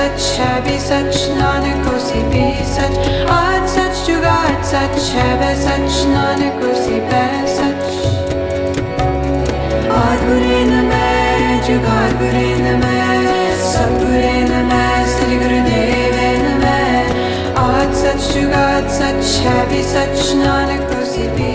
such, I be such, non-ecosi be such, art such, jugat such, have such, non-ecosi be such. Art guriname, jugat guriname, sab guriname, sri gurudevename, art such, jugat such, have such, non-ecosi be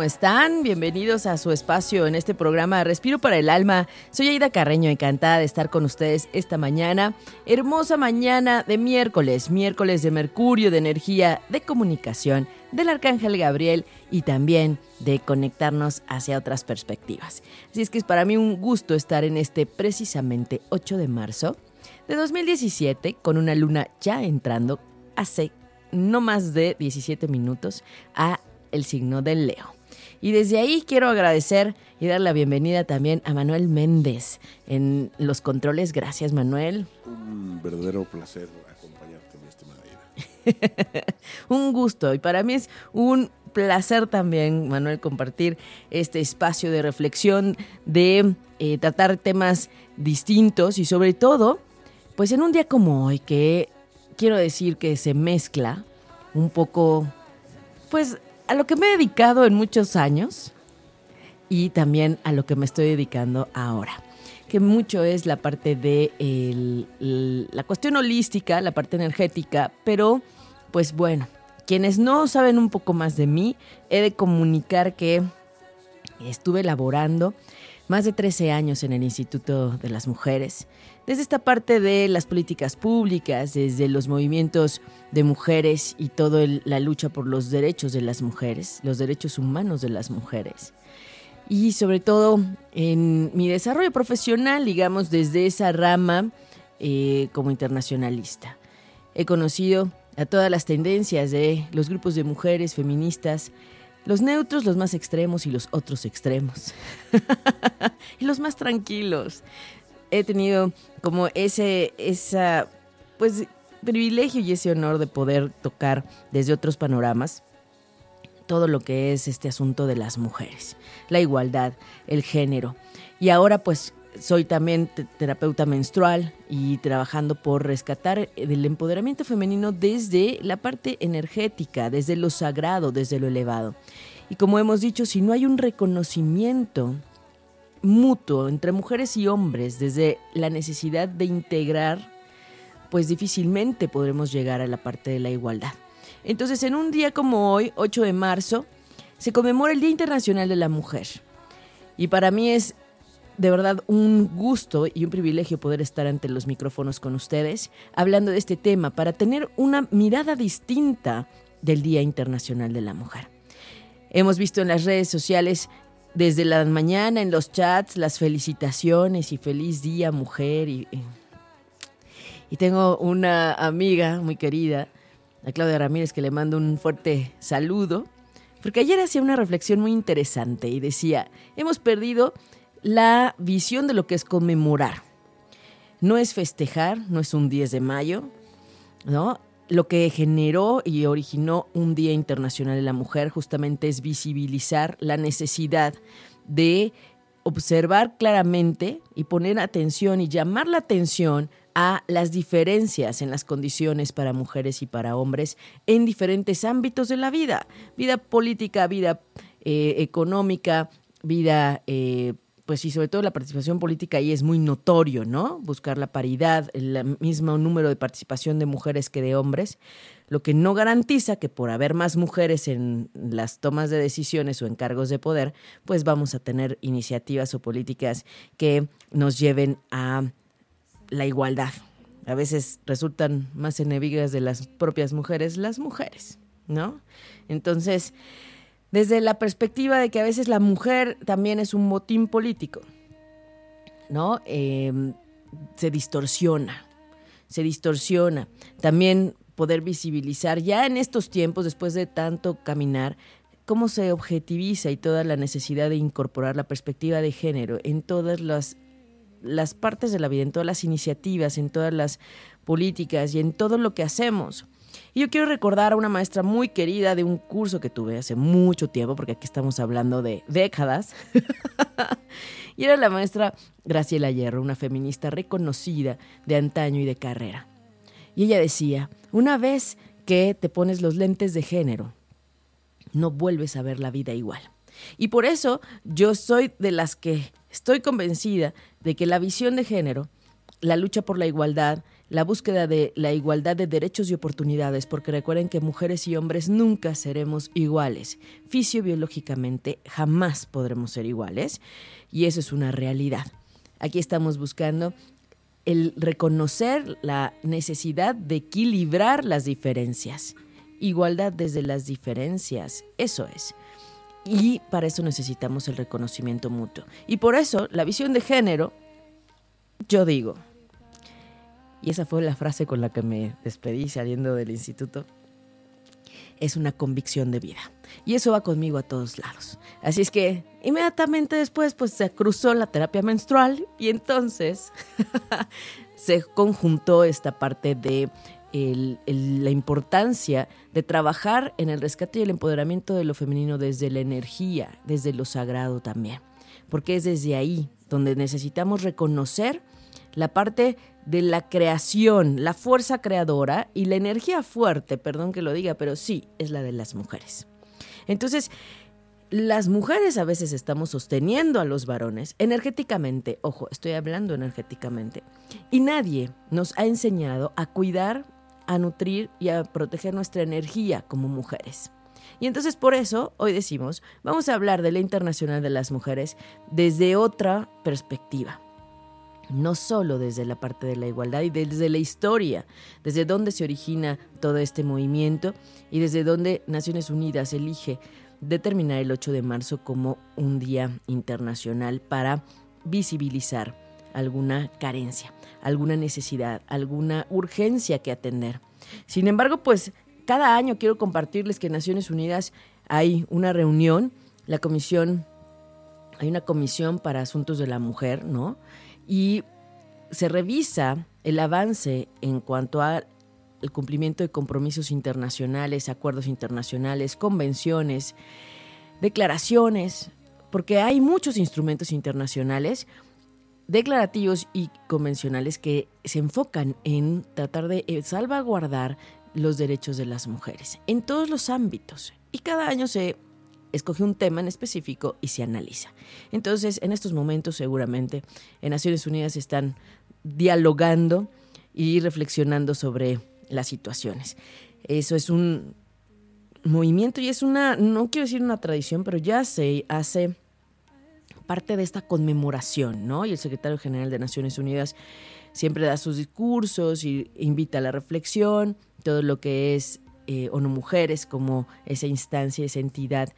¿cómo están? Bienvenidos a su espacio en este programa Respiro para el Alma. Soy Aida Carreño, encantada de estar con ustedes esta mañana. Hermosa mañana de miércoles, miércoles de Mercurio, de energía, de comunicación, del Arcángel Gabriel y también de conectarnos hacia otras perspectivas. Así es que es para mí un gusto estar en este precisamente 8 de marzo de 2017 con una luna ya entrando hace no más de 17 minutos a el signo del Leo. Y desde ahí quiero agradecer y dar la bienvenida también a Manuel Méndez en los controles. Gracias, Manuel. Un verdadero placer acompañarte, mi estimada un gusto. Y para mí es un placer también, Manuel, compartir este espacio de reflexión, de eh, tratar temas distintos y sobre todo, pues en un día como hoy, que quiero decir que se mezcla un poco, pues a lo que me he dedicado en muchos años y también a lo que me estoy dedicando ahora que mucho es la parte de la cuestión holística, la parte energética, pero pues bueno, quienes no saben un poco más de mí, he de comunicar que estuve laborando más de 13 años en el Instituto de las Mujeres, desde esta parte de las políticas públicas, desde los movimientos de mujeres y toda la lucha por los derechos de las mujeres, los derechos humanos de las mujeres. Y sobre todo en mi desarrollo profesional, digamos, desde esa rama eh, como internacionalista. He conocido a todas las tendencias de los grupos de mujeres feministas, los neutros, los más extremos y los otros extremos. y los más tranquilos. He tenido como ese, esa, pues, privilegio y ese honor de poder tocar desde otros panoramas todo lo que es este asunto de las mujeres, la igualdad, el género. Y ahora pues soy también terapeuta menstrual y trabajando por rescatar el empoderamiento femenino desde la parte energética, desde lo sagrado, desde lo elevado. Y como hemos dicho, si no hay un reconocimiento mutuo entre mujeres y hombres desde la necesidad de integrar, pues difícilmente podremos llegar a la parte de la igualdad. Entonces, en un día como hoy, 8 de marzo, se conmemora el Día Internacional de la Mujer. Y para mí es de verdad un gusto y un privilegio poder estar ante los micrófonos con ustedes hablando de este tema para tener una mirada distinta del Día Internacional de la Mujer. Hemos visto en las redes sociales desde la mañana en los chats las felicitaciones y feliz día mujer y, y tengo una amiga muy querida, a Claudia Ramírez, que le mando un fuerte saludo, porque ayer hacía una reflexión muy interesante y decía, hemos perdido la visión de lo que es conmemorar. No es festejar, no es un 10 de mayo, ¿no? Lo que generó y originó un Día Internacional de la Mujer justamente es visibilizar la necesidad de observar claramente y poner atención y llamar la atención a las diferencias en las condiciones para mujeres y para hombres en diferentes ámbitos de la vida, vida política, vida eh, económica, vida eh, pues sí, sobre todo la participación política ahí es muy notorio, ¿no? Buscar la paridad, el mismo número de participación de mujeres que de hombres, lo que no garantiza que por haber más mujeres en las tomas de decisiones o en cargos de poder, pues vamos a tener iniciativas o políticas que nos lleven a la igualdad. A veces resultan más enemigas de las propias mujeres las mujeres, ¿no? Entonces, desde la perspectiva de que a veces la mujer también es un motín político, ¿no? Em, se distorsiona, se distorsiona. También poder visibilizar ya en estos tiempos, después de tanto caminar, cómo se objetiviza y toda la necesidad de incorporar la perspectiva de género en todas las, las partes de la vida, en todas las iniciativas, en todas las políticas y en todo lo que hacemos. Y yo quiero recordar a una maestra muy querida de un curso que tuve hace mucho tiempo, porque aquí estamos hablando de décadas. y era la maestra Graciela Hierro, una feminista reconocida de antaño y de carrera. Y ella decía, una vez que te pones los lentes de género, no vuelves a ver la vida igual. Y por eso yo soy de las que estoy convencida de que la visión de género la lucha por la igualdad, la búsqueda de la igualdad de derechos y oportunidades, porque recuerden que mujeres y hombres nunca seremos iguales. Fisiobiológicamente jamás podremos ser iguales y eso es una realidad. Aquí estamos buscando el reconocer la necesidad de equilibrar las diferencias. Igualdad desde las diferencias, eso es. Y para eso necesitamos el reconocimiento mutuo. Y por eso la visión de género, yo digo, y esa fue la frase con la que me despedí saliendo del instituto, es una convicción de vida. Y eso va conmigo a todos lados. Así es que inmediatamente después pues se cruzó la terapia menstrual y entonces se conjuntó esta parte de la importancia de trabajar en el rescate y el empoderamiento de lo femenino desde la energía, desde lo sagrado también. Porque es desde ahí donde necesitamos reconocer la parte de la creación, la fuerza creadora y la energía fuerte, perdón que lo diga, pero sí, es la de las mujeres. Entonces, las mujeres a veces estamos sosteniendo a los varones energéticamente, ojo, estoy hablando energéticamente, y nadie nos ha enseñado a cuidar, a nutrir y a proteger nuestra energía como mujeres. Y entonces por eso hoy decimos, vamos a hablar de la Internacional de las Mujeres desde otra perspectiva no solo desde la parte de la igualdad y desde la historia, desde dónde se origina todo este movimiento y desde dónde Naciones Unidas elige determinar el 8 de marzo como un día internacional para visibilizar alguna carencia, alguna necesidad, alguna urgencia que atender. Sin embargo, pues cada año quiero compartirles que en Naciones Unidas hay una reunión, la comisión, hay una comisión para asuntos de la mujer, ¿no? Y se revisa el avance en cuanto al cumplimiento de compromisos internacionales, acuerdos internacionales, convenciones, declaraciones, porque hay muchos instrumentos internacionales declarativos y convencionales que se enfocan en tratar de eh, salvaguardar los derechos de las mujeres en todos los ámbitos. Y cada año se escoge un tema en específico y se analiza. Entonces, en estos momentos seguramente en Naciones Unidas están dialogando y reflexionando sobre las situaciones. Eso es un movimiento y es una, no quiero decir una tradición, pero ya se hace parte de esta conmemoración, ¿no? Y el secretario general de Naciones Unidas siempre da sus discursos y invita a la reflexión, todo lo que es eh, ONU Mujeres como esa instancia, esa entidad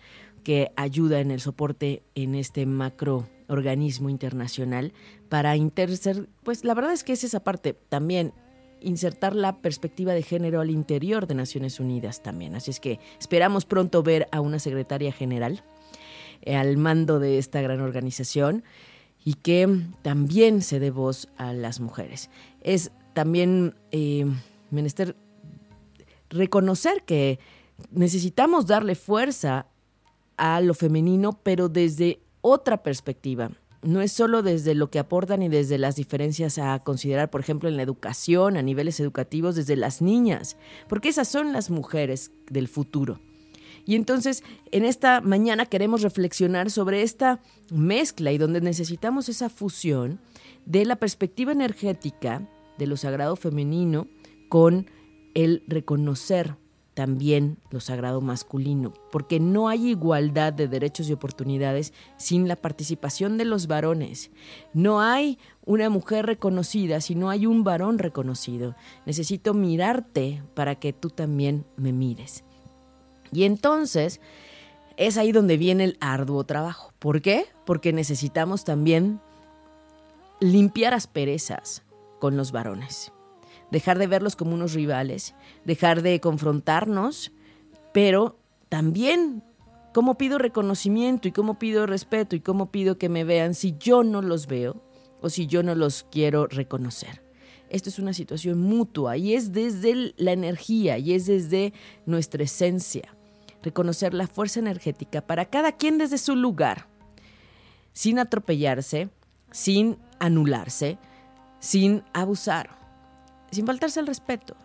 que ayuda en el soporte en este macro organismo internacional para intercer, pues la verdad es que es esa parte también insertar la perspectiva de género al interior de Naciones Unidas también. Así es que esperamos pronto ver a una secretaria general eh, al mando de esta gran organización y que también se dé voz a las mujeres. Es también eh, menester reconocer que necesitamos darle fuerza a lo femenino, pero desde otra perspectiva. No es solo desde lo que aportan y desde las diferencias a considerar, por ejemplo, en la educación, a niveles educativos, desde las niñas, porque esas son las mujeres del futuro. Y entonces, en esta mañana queremos reflexionar sobre esta mezcla y donde necesitamos esa fusión de la perspectiva energética de lo sagrado femenino con el reconocer también lo sagrado masculino, porque no hay igualdad de derechos y oportunidades sin la participación de los varones. No hay una mujer reconocida si no hay un varón reconocido. Necesito mirarte para que tú también me mires. Y entonces es ahí donde viene el arduo trabajo. ¿Por qué? Porque necesitamos también limpiar asperezas con los varones dejar de verlos como unos rivales, dejar de confrontarnos, pero también cómo pido reconocimiento y cómo pido respeto y cómo pido que me vean si yo no los veo o si yo no los quiero reconocer. Esto es una situación mutua y es desde la energía y es desde nuestra esencia. Reconocer la fuerza energética para cada quien desde su lugar, sin atropellarse, sin anularse, sin abusar sin faltarse al respeto.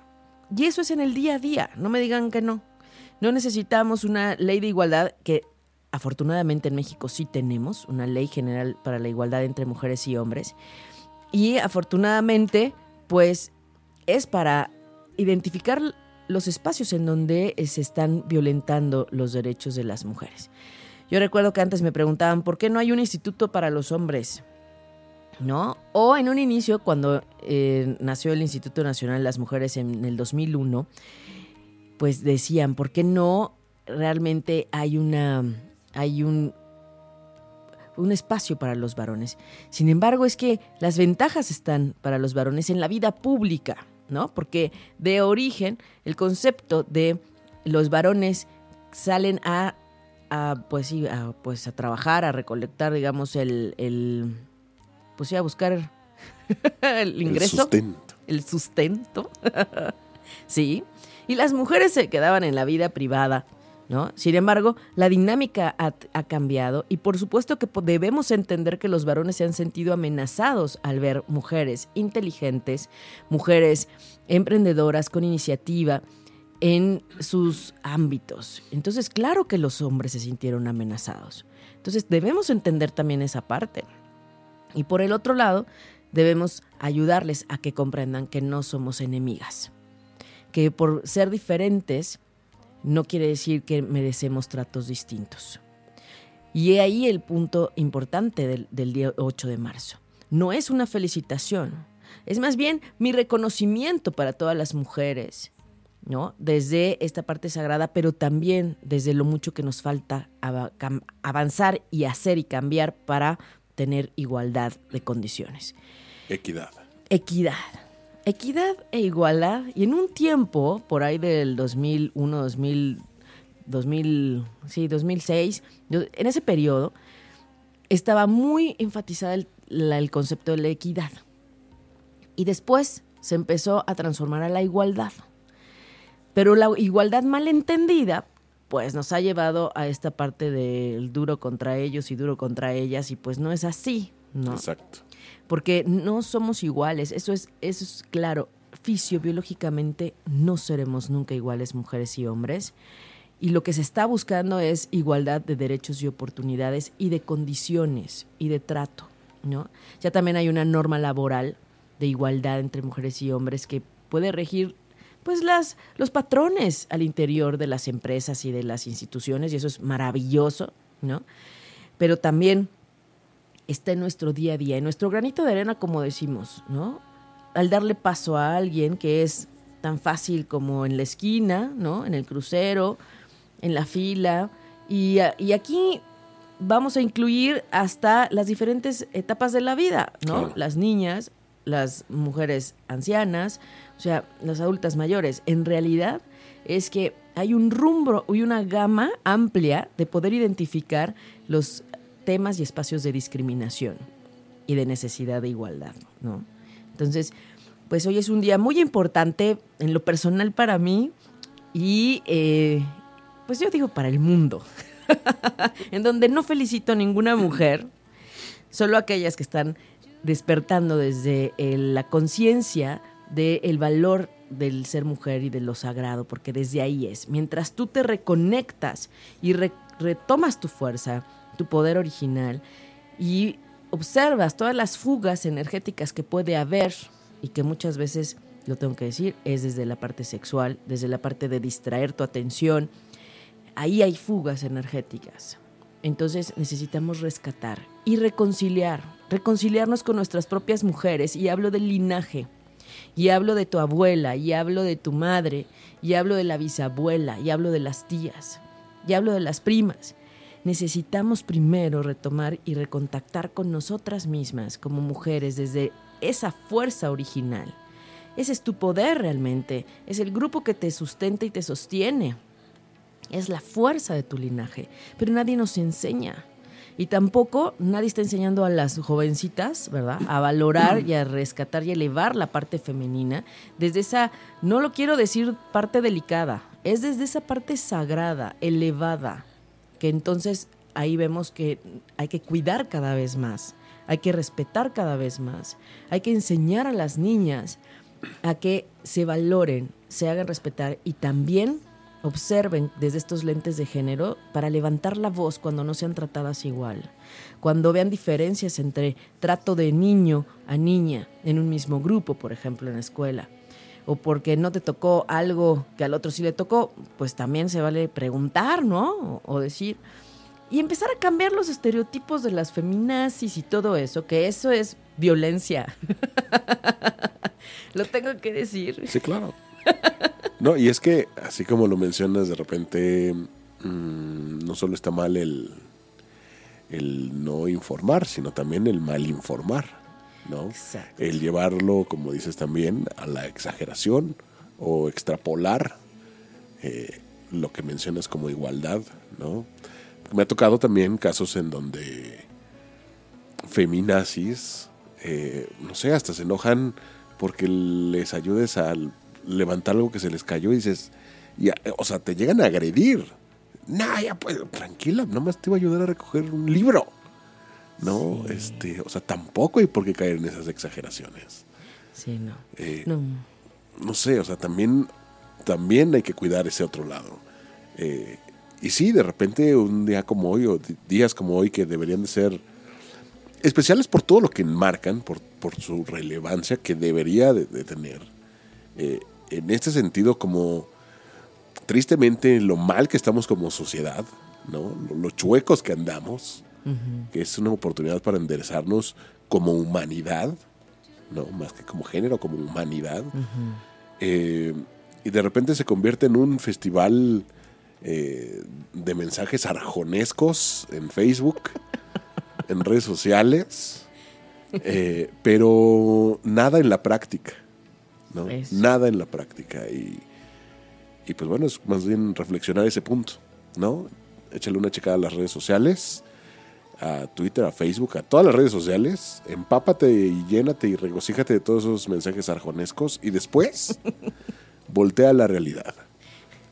Y eso es en el día a día, no me digan que no. No necesitamos una ley de igualdad que afortunadamente en México sí tenemos, una ley general para la igualdad entre mujeres y hombres. Y afortunadamente, pues es para identificar los espacios en donde se están violentando los derechos de las mujeres. Yo recuerdo que antes me preguntaban, ¿por qué no hay un instituto para los hombres? ¿No? O en un inicio, cuando eh, nació el Instituto Nacional de las Mujeres en el 2001, pues decían, ¿por qué no realmente hay una hay un un espacio para los varones? Sin embargo, es que las ventajas están para los varones en la vida pública, ¿no? Porque de origen el concepto de los varones salen a, a, pues a, pues a trabajar, a recolectar, digamos, el pues sí, a buscar el ingreso, El sustento. el sustento. sí. Y las mujeres se quedaban en la vida privada, ¿no? Sin embargo, la dinámica ha, ha cambiado y por supuesto que debemos entender que los varones se han sentido amenazados al ver mujeres inteligentes, mujeres emprendedoras con iniciativa en sus ámbitos. Entonces, claro que los hombres se sintieron amenazados. Entonces, debemos entender también esa parte. Y por el otro lado, debemos ayudarles a que comprendan que no somos enemigas. Que por ser diferentes no quiere decir que merecemos tratos distintos. Y he ahí el punto importante del, del día 8 de marzo. No es una felicitación, es más bien mi reconocimiento para todas las mujeres, ¿no? Desde esta parte sagrada, pero también desde lo mucho que nos falta avanzar y hacer y cambiar para tener igualdad de condiciones. Equidad. Equidad. Equidad e igualdad. Y en un tiempo, por ahí del 2001, 2000, 2000, sí, 2006, yo- en ese periodo, estaba muy enfatizada el, la- el concepto de la equidad. Y después se empezó a transformar a la igualdad. Pero la igualdad malentendida, pues nos ha llevado a esta parte del duro contra ellos y duro contra ellas, y pues no es así, ¿no? Exacto. porque no somos iguales, eso es, eso es claro, fisiobiológicamente no seremos nunca iguales mujeres y hombres, y lo que se está buscando es igualdad de derechos y oportunidades y de condiciones y de trato, ¿no? Ya también hay una norma laboral de igualdad entre mujeres y hombres que puede regir pues las los patrones al interior de las empresas y de las instituciones y eso es maravilloso, ¿no? Pero también está en nuestro día a día, en nuestro granito de arena, como decimos, ¿no? Al darle paso a alguien que es tan fácil como en la esquina, ¿no? En el crucero, en la fila. Y, y aquí vamos a incluir hasta las diferentes etapas de la vida, ¿no? Claro. Las niñas, las mujeres ancianas, o sea, las adultas mayores. En realidad es que hay un rumbo y una gama amplia de poder identificar los temas y espacios de discriminación y de necesidad de igualdad, ¿no? Entonces, pues hoy es un día muy importante en lo personal para mí y, eh, pues yo digo para el mundo, en donde no felicito a ninguna mujer, solo aquellas que están despertando desde el- la conciencia del valor del ser mujer y de lo sagrado, porque desde ahí es. Mientras tú te reconectas y re- retomas tu fuerza, tu poder original y observas todas las fugas energéticas que puede haber y que muchas veces, lo tengo que decir, es desde la parte sexual, desde la parte de distraer tu atención. Ahí hay fugas energéticas. Entonces necesitamos rescatar y reconciliar, reconciliarnos con nuestras propias mujeres. Y hablo del linaje, y hablo de tu abuela, y hablo de tu madre, y hablo de la bisabuela, y hablo de las tías, y hablo de las primas. Necesitamos primero retomar y recontactar con nosotras mismas como mujeres desde esa fuerza original. Ese es tu poder realmente, es el grupo que te sustenta y te sostiene. Es la fuerza de tu linaje, pero nadie nos enseña. Y tampoco nadie está enseñando a las jovencitas, ¿verdad? A valorar y a rescatar y elevar la parte femenina desde esa, no lo quiero decir parte delicada, es desde esa parte sagrada, elevada, que entonces ahí vemos que hay que cuidar cada vez más, hay que respetar cada vez más, hay que enseñar a las niñas a que se valoren, se hagan respetar y también observen desde estos lentes de género para levantar la voz cuando no sean tratadas igual, cuando vean diferencias entre trato de niño a niña en un mismo grupo, por ejemplo, en la escuela, o porque no te tocó algo que al otro sí le tocó, pues también se vale preguntar, ¿no? O, decir, y empezar a cambiar los estereotipos de las feminazis y todo eso, que eso es violencia. lo tengo que decir. Sí, claro. No, y es que, así como lo mencionas, de repente mm, no solo está mal el, el no informar, sino también el mal informar, ¿no? Exacto. El llevarlo, como dices también, a la exageración o extrapolar eh, lo que mencionas como igualdad, ¿no? Me ha tocado también casos en donde feminazis, eh, no sé, hasta se enojan porque les ayudes a levantar algo que se les cayó y dices, o sea, te llegan a agredir. Nah, ya pues, tranquila, nomás te iba a ayudar a recoger un libro. No, este, o sea, tampoco hay por qué caer en esas exageraciones. Sí, no. Eh, No. no sé, o sea, también, también hay que cuidar ese otro lado. Eh, y sí, de repente un día como hoy, o días como hoy, que deberían de ser especiales por todo lo que enmarcan, por, por su relevancia que debería de, de tener. Eh, en este sentido, como tristemente lo mal que estamos como sociedad, ¿no? Lo, lo chuecos que andamos, que es una oportunidad para enderezarnos como humanidad, ¿no? Más que como género, como humanidad. Eh, y de repente se convierte en un festival eh, de mensajes arjonescos en Facebook, en redes sociales, eh, pero nada en la práctica, ¿no? Eso. Nada en la práctica. Y, y pues bueno, es más bien reflexionar ese punto, ¿no? Échale una checada a las redes sociales, a Twitter, a Facebook, a todas las redes sociales, empápate y llénate y regocíjate de todos esos mensajes arjonescos y después voltea a la realidad.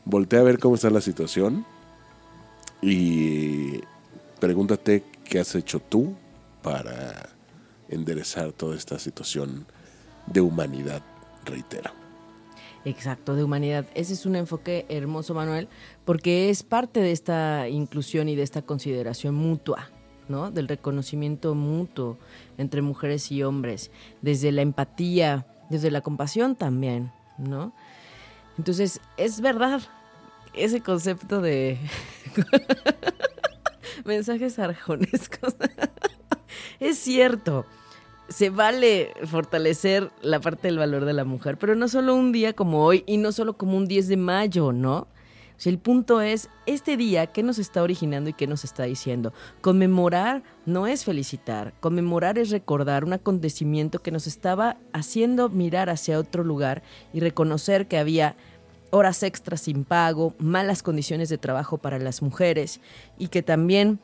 Voltea a ver cómo está la situación y pregúntate qué has hecho tú para enderezar toda esta situación de humanidad, reitero. Exacto, de humanidad. Ese es un enfoque hermoso, Manuel, porque es parte de esta inclusión y de esta consideración mutua, ¿no? Del reconocimiento mutuo entre mujeres y hombres, desde la empatía, desde la compasión también, ¿no? Entonces, es verdad, ese concepto de mensajes arjonescos. es cierto se vale fortalecer la parte del valor de la mujer, pero no solo un día como hoy y no solo como un 10 de mayo, ¿no? El punto es, este día, ¿qué nos está originando y qué nos está diciendo? Conmemorar no es felicitar, conmemorar es recordar un acontecimiento que nos estaba haciendo mirar hacia otro lugar y reconocer que había horas extras sin pago, malas condiciones de trabajo para las mujeres y que también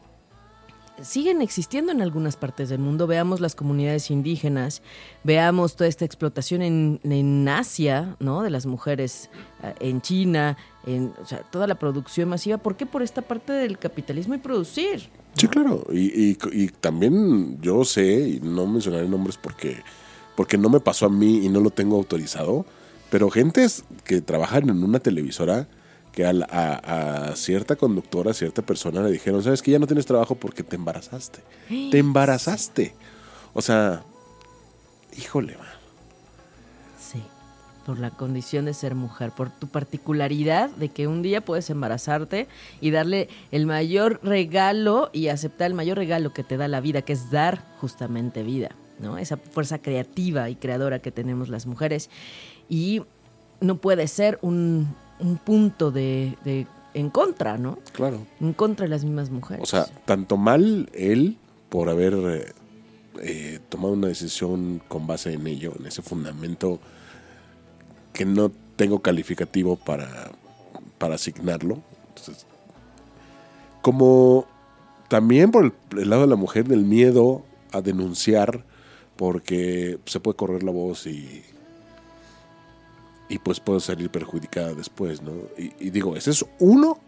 siguen existiendo en algunas partes del mundo. Veamos las comunidades indígenas, veamos toda esta explotación en, en Asia, ¿no? De las mujeres eh, en China, en o sea, toda la producción masiva. ¿Por qué? Por esta parte del capitalismo y producir. Sí, claro. Y, y- y también yo sé, y no mencionaré nombres porque, porque no me pasó a mí y no lo tengo autorizado, pero gentes que trabajan en una televisora que a, la- a- a cierta conductora, a cierta persona le dijeron, sabes que ya no tienes trabajo porque te embarazaste. Te embarazaste. O sea, híjole, man. Sí, por la condición de ser mujer, por tu particularidad de que un día puedes embarazarte y darle el mayor regalo y aceptar el mayor regalo que te da la vida, que es dar justamente vida, ¿no? Esa fuerza creativa y creadora que tenemos las mujeres. Y no puede ser un, un punto de, de- en contra, ¿no? Claro. En contra de las mismas mujeres. O sea, tanto mal él por haber eh, tomado una decisión con base en ello, en ese fundamento que no tengo calificativo para, para asignarlo. Entonces, como también por el, el lado de la mujer, del miedo a denunciar, porque se puede correr la voz y, y pues puede salir perjudicada después, ¿no? Y, y digo, ese es uno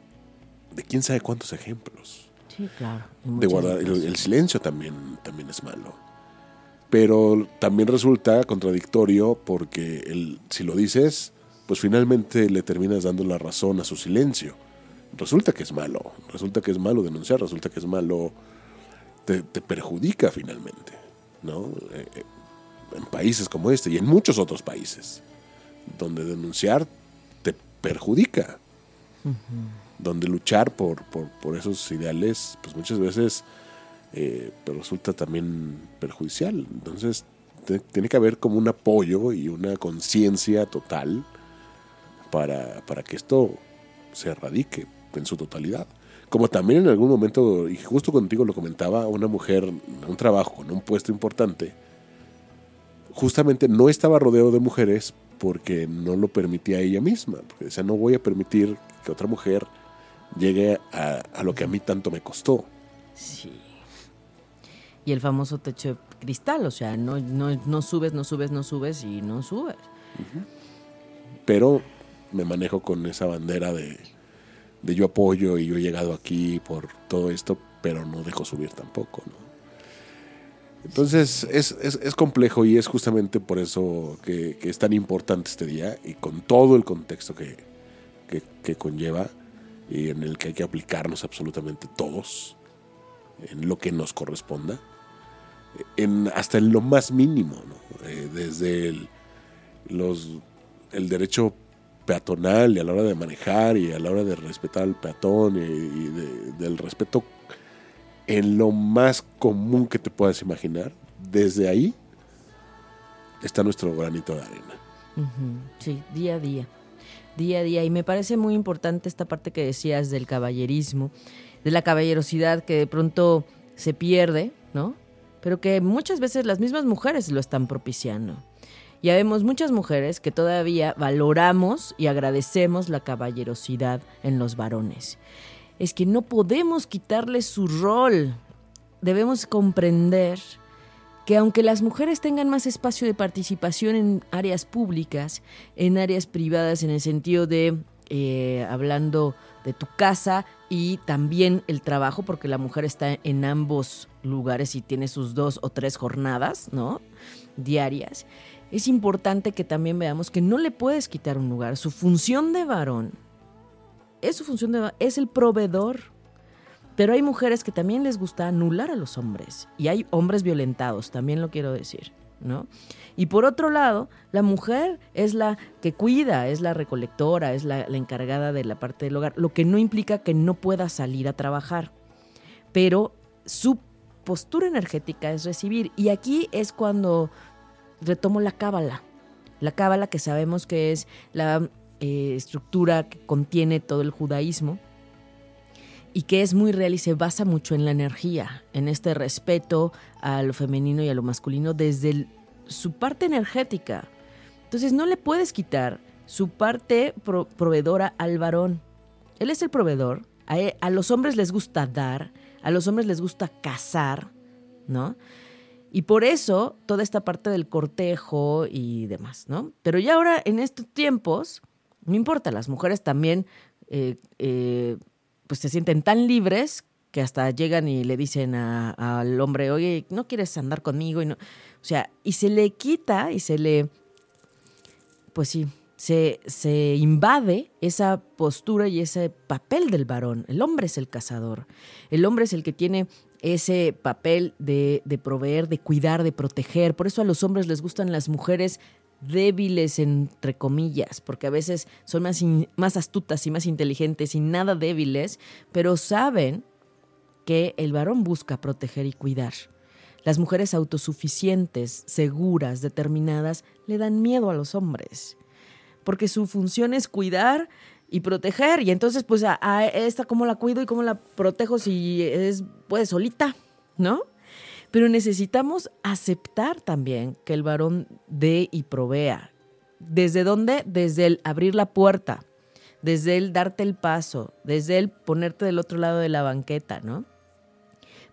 de quién sabe cuántos ejemplos sí, claro. de guardar el silencio también también es malo pero también resulta contradictorio porque el, si lo dices pues finalmente le terminas dando la razón a su silencio. Resulta que es malo, resulta que es malo denunciar, resulta que es malo, te, te perjudica finalmente, ¿no? Eh, eh, en países como este y en muchos otros países, donde denunciar te perjudica, donde luchar por, por, por esos ideales, pues muchas veces eh, pero resulta también perjudicial. Entonces, te- tiene que haber como un apoyo y una conciencia total para, para que esto se erradique en su totalidad. Como también en algún momento, y justo contigo lo comentaba, una mujer en un trabajo, en un puesto importante, justamente no estaba rodeado de mujeres porque no lo permitía ella misma. Porque decía, no voy a permitir que otra mujer llegue a, a lo que a mí tanto me costó. Sí. Y el famoso techo de cristal, o sea, no, no, no subes, no subes, no subes y no subes. pero me manejo con esa bandera de, de yo apoyo y yo he llegado aquí por todo esto, pero no dejo subir tampoco, ¿no? Entonces es, es- complejo y es justamente por eso que, es tan importante este día y con todo el contexto que, que- conlleva y en el que hay que aplicarnos absolutamente todos en lo que nos corresponda, en, hasta en lo más mínimo, ¿no? Eh, desde el, los, el derecho peatonal y a la hora de manejar y a la hora de respetar al peatón y, y de- del respeto en lo más común que te puedas imaginar, desde ahí está nuestro granito de arena. Sí, día a día. Día a día. Y me parece muy importante esta parte que decías del caballerismo, de la caballerosidad que de pronto se pierde, ¿no? Pero que muchas veces las mismas mujeres lo están propiciando. Ya vemos muchas mujeres que todavía valoramos y agradecemos la caballerosidad en los varones. Es que no podemos quitarles su rol. Debemos comprender que aunque las mujeres tengan más espacio de participación en áreas públicas, en áreas privadas, en el sentido de, eh, hablando de tu casa y también el trabajo, porque la mujer está en ambos lugares y tiene sus dos o tres jornadas, ¿no? Diarias, es importante que también veamos que no le puedes quitar un lugar. Su función de varón es su función de es el proveedor. Pero hay mujeres que también les gusta anular a los hombres. Y hay hombres violentados, también lo quiero decir, ¿no? Y por otro lado, la mujer es la que cuida, es la recolectora, es la, la encargada de la parte del hogar, lo que no implica que no pueda salir a trabajar. Pero su postura energética es recibir. Y aquí es cuando retomo la cábala. La cábala que sabemos que es la eh, estructura que contiene todo el judaísmo y que es muy real y se basa mucho en la energía, en este respeto a lo femenino y a lo masculino desde su parte energética. Entonces no le puedes quitar su parte pro- proveedora al varón. Él es el proveedor, a, e- a los hombres les gusta dar, a los hombres les gusta cazar, ¿no? Y por eso toda esta parte del cortejo y demás, ¿no? Pero ya ahora en estos tiempos, no importa, las mujeres también eh, eh, pues se sienten tan libres que hasta llegan y le dicen a- al hombre, oye, ¿no quieres andar conmigo? Y no, o sea, y se le quita y se le, pues sí, se, se invade esa postura y ese papel del varón. El hombre es el cazador. El hombre es el que tiene ese papel de, de proveer, de cuidar, de proteger. Por eso a los hombres les gustan las mujeres débiles, entre comillas, porque a veces son más, más astutas y más inteligentes y nada débiles, pero saben que el varón busca proteger y cuidar. Las mujeres autosuficientes, seguras, determinadas, le dan miedo a los hombres, porque su función es cuidar y proteger, y entonces pues a, a esta cómo la cuido y cómo la protejo si es pues solita, ¿no? Pero necesitamos aceptar también que el varón dé y provea. ¿Desde dónde? Desde el abrir la puerta, desde el darte el paso, desde el ponerte del otro lado de la banqueta, ¿no?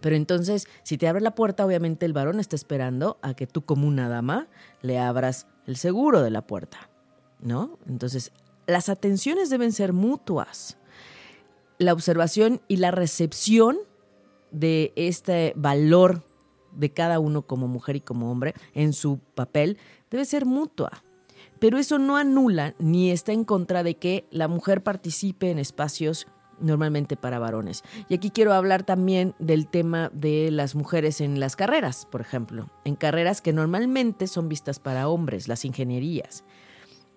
Pero entonces, si te abre la puerta, obviamente el varón está esperando a que tú como una dama le abras el seguro de la puerta, ¿no? Entonces, las atenciones deben ser mutuas. La observación y la recepción de este valor de cada uno como mujer y como hombre en su papel debe ser mutua. pero eso no anula ni está en contra de que la mujer participe en espacios normalmente para varones. Y aquí quiero hablar también del tema de las mujeres en las carreras, por ejemplo, en carreras que normalmente son vistas para hombres, las ingenierías,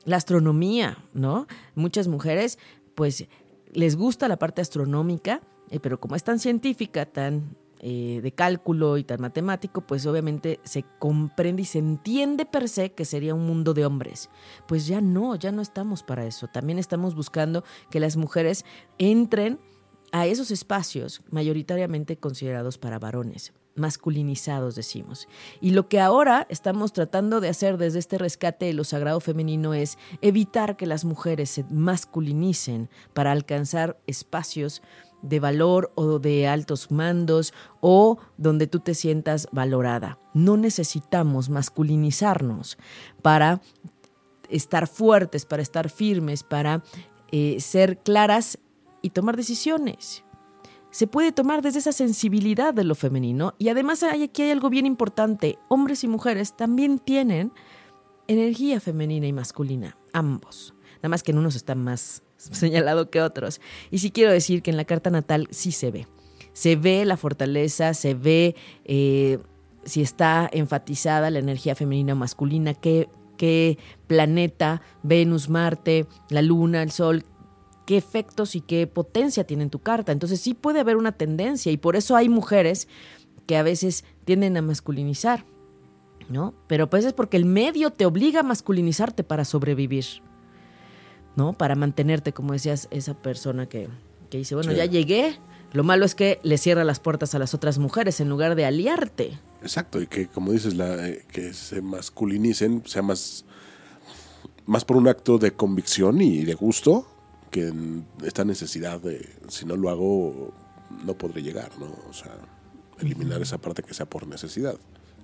la astronomía, ¿no? Muchas mujeres, pues, les gusta la parte astronómica, eh, pero como es tan científica, tan eh, de cálculo y tan matemático, pues obviamente se comprende y se entiende per se que sería un mundo de hombres. Pues ya no, ya no estamos para eso. También estamos buscando que las mujeres entren a esos espacios mayoritariamente considerados para varones masculinizados, decimos. Y lo que ahora estamos tratando de hacer desde este rescate de lo sagrado femenino es evitar que las mujeres se masculinicen para alcanzar espacios de valor o de altos mandos o donde tú te sientas valorada. No necesitamos masculinizarnos para estar fuertes, para estar firmes, para eh, ser claras y tomar decisiones. Se puede tomar desde esa sensibilidad de lo femenino y además hay, aquí hay algo bien importante. Hombres y mujeres también tienen energía femenina y masculina, ambos. Nada más que en unos están más señalado que otros. Y sí quiero decir que en la carta natal sí se ve. Se ve la fortaleza, se ve eh, si está enfatizada la energía femenina o masculina, qué, qué planeta, Venus, Marte, la Luna, el Sol, qué efectos y qué potencia tiene en tu carta. Entonces sí puede haber una tendencia y por eso hay mujeres que a veces tienden a masculinizar, ¿no? Pero pues es porque el medio te obliga a masculinizarte para sobrevivir. ¿No? Para mantenerte, como decías, esa persona que, que dice, bueno, Sí. ya llegué. Lo malo es que le cierra las puertas a las otras mujeres en lugar de aliarte. Exacto, y que como dices, la, eh, que se masculinicen, sea más, más por un acto de convicción y de gusto que en esta necesidad de, si no lo hago, no podré llegar, ¿no? O sea, eliminar esa parte que sea por necesidad.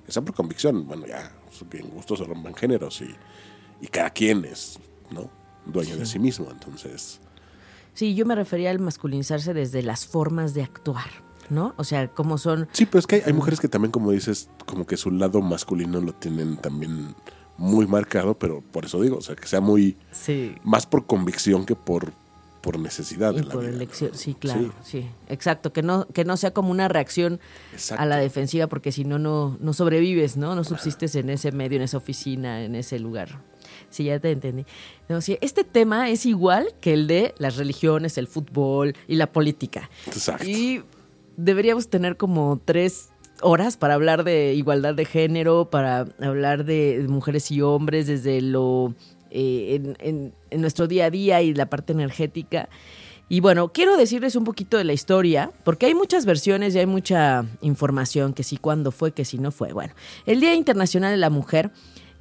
Que sea por convicción, bueno, ya, en gusto se rompen géneros y, y cada quien es, ¿no? Dueño de sí mismo, entonces... Sí, yo me refería al masculinizarse desde las formas de actuar, ¿no? O sea, cómo son... Sí, pero es que hay, hay mujeres que también, como dices, como que su lado masculino lo tienen también muy marcado, pero por eso digo, o sea, que sea muy Sí. más por convicción que por, por necesidad Y en la por vida, elección, ¿no? sí, claro, sí. exacto, que no, que no sea como una reacción Exacto. a la defensiva, porque si no, no, no sobrevives, ¿no? No subsistes en ese medio, en esa oficina, en ese lugar. Sí, ya te entendí. No, sí, este tema es igual que el de las religiones, el fútbol y la política. Exacto. Y deberíamos tener como tres horas para hablar de igualdad de género, para hablar de mujeres y hombres desde lo eh, en, en- en nuestro día a día y la parte energética. Y bueno, quiero decirles un poquito de la historia, porque hay muchas versiones y hay mucha información, que si cuándo fue, que si no fue. Bueno, el Día Internacional de la Mujer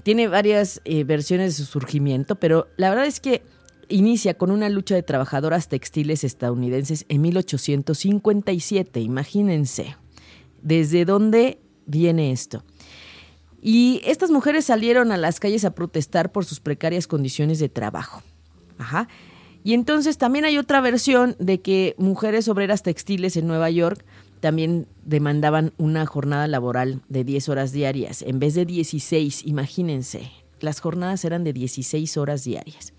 tiene varias eh, versiones de su surgimiento, pero la verdad es que inicia con una lucha de trabajadoras textiles estadounidenses en 1857, imagínense. ¿Desde dónde viene esto? Y estas mujeres salieron a las calles a protestar por sus precarias condiciones de trabajo. Ajá. Y entonces también hay otra versión de que mujeres obreras textiles en Nueva York también demandaban una jornada laboral de 10 horas diarias en vez de 16, imagínense. Las jornadas eran de 16 horas diarias.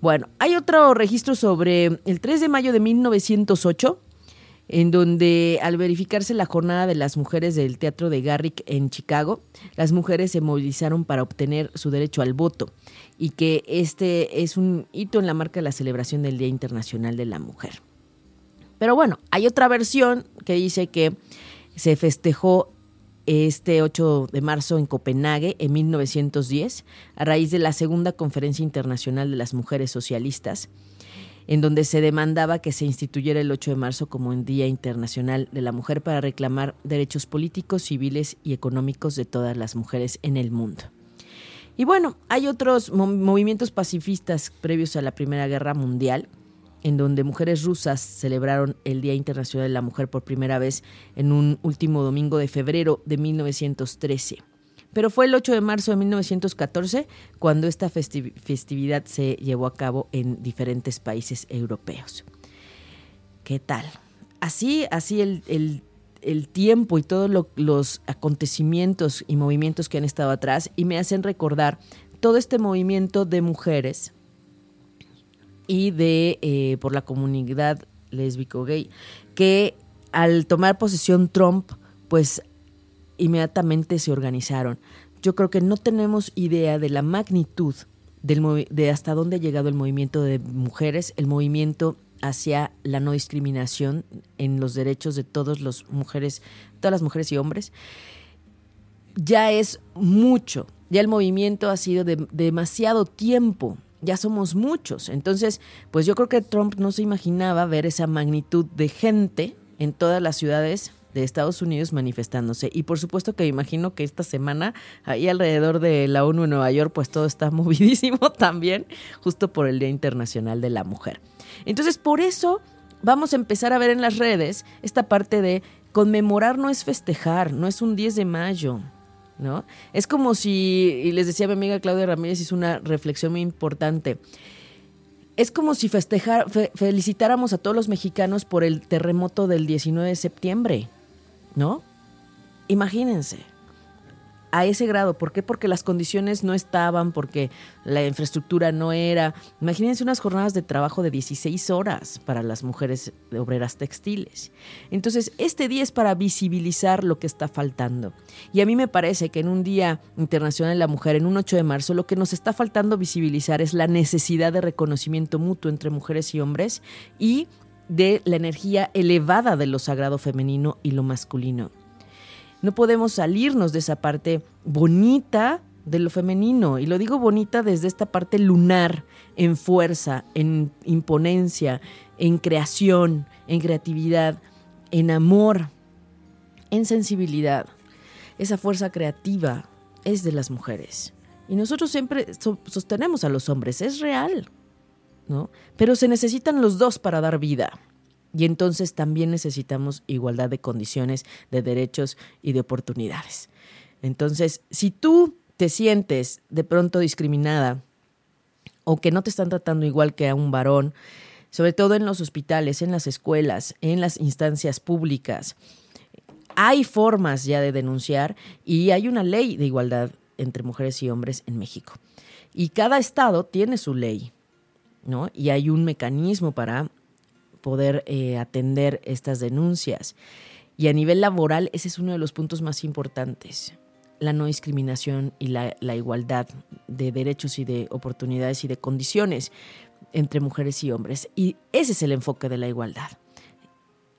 Bueno, hay otro registro sobre el 3 de mayo de 1908, en donde al verificarse la jornada de las mujeres del Teatro de Garrick en Chicago, las mujeres se movilizaron para obtener su derecho al voto y que este es un hito en la marca de la celebración del Día Internacional de la Mujer. Pero bueno, hay otra versión que dice que se festejó este 8 de marzo en Copenhague en 1910 a raíz de la Segunda Conferencia Internacional de las Mujeres Socialistas en donde se demandaba que se instituyera el 8 de marzo como un Día Internacional de la Mujer para reclamar derechos políticos, civiles y económicos de todas las mujeres en el mundo. Y bueno, hay otros mo- movimientos pacifistas previos a la Primera Guerra Mundial, en donde mujeres rusas celebraron el Día Internacional de la Mujer por primera vez en un último domingo de febrero de 1913. Pero fue el 8 de marzo de 1914 cuando esta festi- festividad se llevó a cabo en diferentes países europeos. ¿Qué tal? Así, así el, tiempo y todos lo- los acontecimientos y movimientos que han estado atrás y me hacen recordar todo este movimiento de mujeres y de eh, por la comunidad lésbico gay que al tomar posesión Trump pues inmediatamente se organizaron. Yo creo que no tenemos idea de la magnitud del de hasta dónde ha llegado el movimiento de mujeres, el movimiento hacia la no discriminación en los derechos de todas las mujeres, todas las mujeres y hombres. Ya es mucho, ya el movimiento ha sido de demasiado tiempo, ya somos muchos. Entonces, pues yo creo que Trump no se imaginaba ver esa magnitud de gente en todas las ciudades de Estados Unidos manifestándose. Y por supuesto que imagino que esta semana, ahí alrededor de la ONU en Nueva York, pues todo está movidísimo también, justo por el Día Internacional de la Mujer. Entonces, por eso vamos a empezar a ver en las redes esta parte de conmemorar no es festejar, no es un 10 de mayo, ¿no? Es como si, y les decía mi amiga Claudia Ramírez, hizo una reflexión muy importante. Es como si festejar, fe- felicitáramos a todos los mexicanos por el terremoto del 19 de septiembre, ¿no? Imagínense, a ese grado. ¿Por qué? Porque las condiciones no estaban, porque la infraestructura no era. Imagínense unas jornadas de trabajo de 16 horas para las mujeres obreras textiles. Entonces, este día es para visibilizar lo que está faltando. Y a mí me parece que en un Día Internacional de la Mujer, en un 8 de marzo, lo que nos está faltando visibilizar es la necesidad de reconocimiento mutuo entre mujeres y hombres y de la energía elevada de lo sagrado femenino y lo masculino. No podemos salirnos de esa parte bonita de lo femenino. Y lo digo bonita desde esta parte lunar, en fuerza, en imponencia, en creación, en creatividad, en amor, en sensibilidad. Esa fuerza creativa es de las mujeres. Y nosotros siempre so- sostenemos a los hombres, es real, ¿no? Pero se necesitan los dos para dar vida. Y entonces también necesitamos igualdad de condiciones, de derechos y de oportunidades. Entonces, si tú te sientes de pronto discriminada o que no te están tratando igual que a un varón, sobre todo en los hospitales, en las escuelas, en las instancias públicas, hay formas ya de denunciar y hay una ley de igualdad entre mujeres y hombres en México. Y cada estado tiene su ley, ¿no? Y hay un mecanismo para poder eh, atender estas denuncias. Y a nivel laboral, ese es uno de los puntos más importantes. La no discriminación y la, la igualdad de derechos y de oportunidades y de condiciones entre mujeres y hombres. Y ese es el enfoque de la igualdad.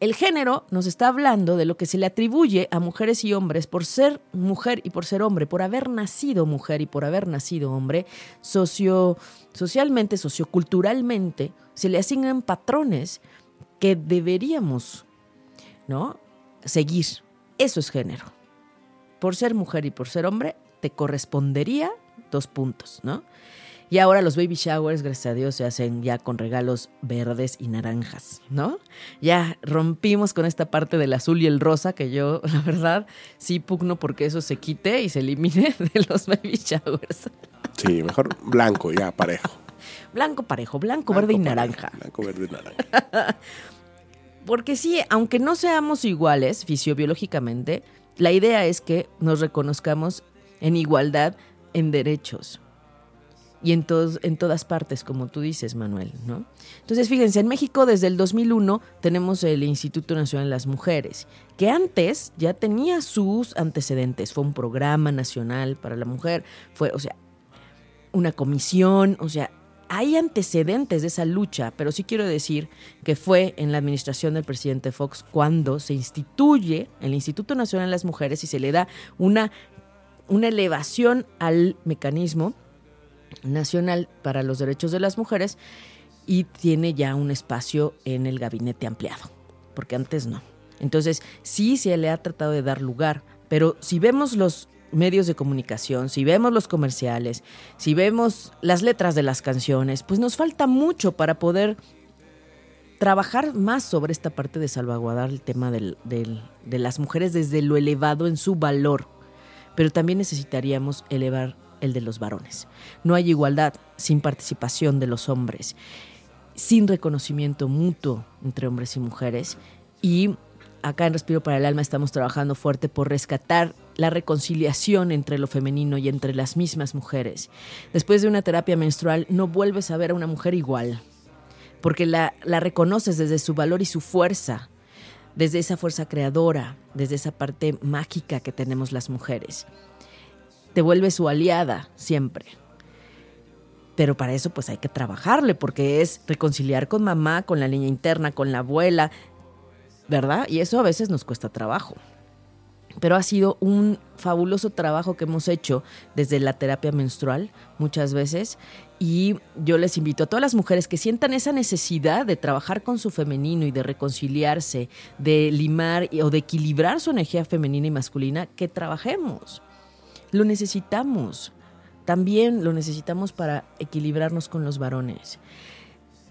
El género nos está hablando de lo que se le atribuye a mujeres y hombres por ser mujer y por ser hombre, por haber nacido mujer y por haber nacido hombre, socio, socialmente, socioculturalmente, se le asignan patrones que deberíamos ¿no? seguir. Eso es género. Por ser mujer y por ser hombre, te correspondería dos puntos, ¿no? Y ahora los baby showers, gracias a Dios, se hacen ya con regalos verdes y naranjas, ¿no? Ya rompimos con esta parte del azul y el rosa, que yo, la verdad, sí pugno porque eso se quite y se elimine de los baby showers. Sí, mejor blanco, ya, parejo. Blanco parejo, blanco, verde y naranja. Blanco, verde y naranja. Porque sí, aunque no seamos iguales fisiobiológicamente, la idea es que nos reconozcamos en igualdad en derechos. Y en, todos, en todas partes, como tú dices, Manuel, ¿no? Entonces, fíjense, en México desde el 2001 tenemos el Instituto Nacional de las Mujeres, que antes ya tenía sus antecedentes. Fue un programa nacional para la mujer, fue, o sea, una comisión, o sea, hay antecedentes de esa lucha, pero sí quiero decir que fue en la administración del presidente Fox cuando se instituye el Instituto Nacional de las Mujeres y se le da una, una elevación al mecanismo nacional para los derechos de las mujeres y tiene ya un espacio en el gabinete ampliado, porque antes no. Entonces, sí se le ha tratado de dar lugar, pero si vemos los medios de comunicación, si vemos los comerciales, si vemos las letras de las canciones, pues nos falta mucho para poder trabajar más sobre esta parte de salvaguardar el tema de las mujeres desde lo elevado en su valor. Pero también necesitaríamos elevar el de los varones. No hay igualdad sin participación de los hombres, sin reconocimiento mutuo entre hombres y mujeres y acá en Respiro para el Alma estamos trabajando fuerte por rescatar la reconciliación entre lo femenino y entre las mismas mujeres. Después de una terapia menstrual no vuelves a ver a una mujer igual, porque la, la reconoces desde su valor y su fuerza, desde esa fuerza creadora, desde esa parte mágica que tenemos las mujeres. Te vuelves su aliada siempre. Pero para eso pues hay que trabajarle, porque es reconciliar con mamá, con la niña interna, con la abuela, ¿verdad? Y eso a veces nos cuesta trabajo. Pero ha sido un fabuloso trabajo que hemos hecho desde la terapia menstrual muchas veces. Y yo les invito a todas las mujeres que sientan esa necesidad de trabajar con su femenino y de reconciliarse, de limar o de equilibrar su energía femenina y masculina, que trabajemos. Lo necesitamos. También lo necesitamos para equilibrarnos con los varones.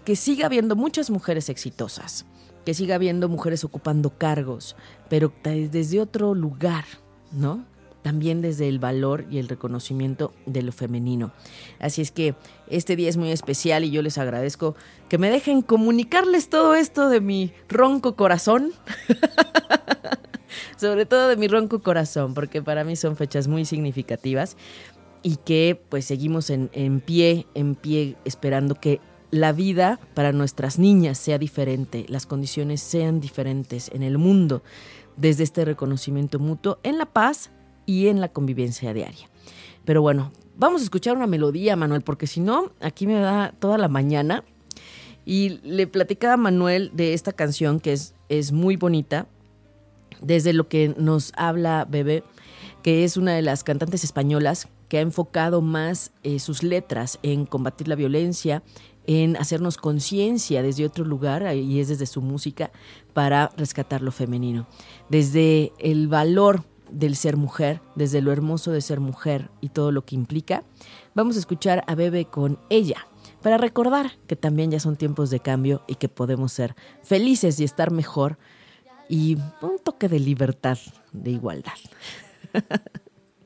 Que siga habiendo muchas mujeres exitosas que siga habiendo mujeres ocupando cargos, pero desde otro lugar, ¿no? También desde el valor y el reconocimiento de lo femenino. Así es que este día es muy especial y yo les agradezco que me dejen comunicarles todo esto de mi ronco corazón. Sobre todo de mi ronco corazón, porque para mí son fechas muy significativas y que pues seguimos en, en pie, en pie, esperando que la vida para nuestras niñas sea diferente, las condiciones sean diferentes en el mundo, desde este reconocimiento mutuo en la paz y en la convivencia diaria. Pero bueno, vamos a escuchar una melodía, Manuel, porque si no, aquí me da toda la mañana. Y le platicaba a Manuel de esta canción que es, es muy bonita, desde lo que nos habla Bebé, que es una de las cantantes españolas que ha enfocado más eh, sus letras en combatir la violencia, en hacernos conciencia desde otro lugar, y es desde su música, para rescatar lo femenino. Desde el valor del ser mujer, desde lo hermoso de ser mujer y todo lo que implica, vamos a escuchar a Bebe con ella, para recordar que también ya son tiempos de cambio y que podemos ser felices y estar mejor y un toque de libertad, de igualdad.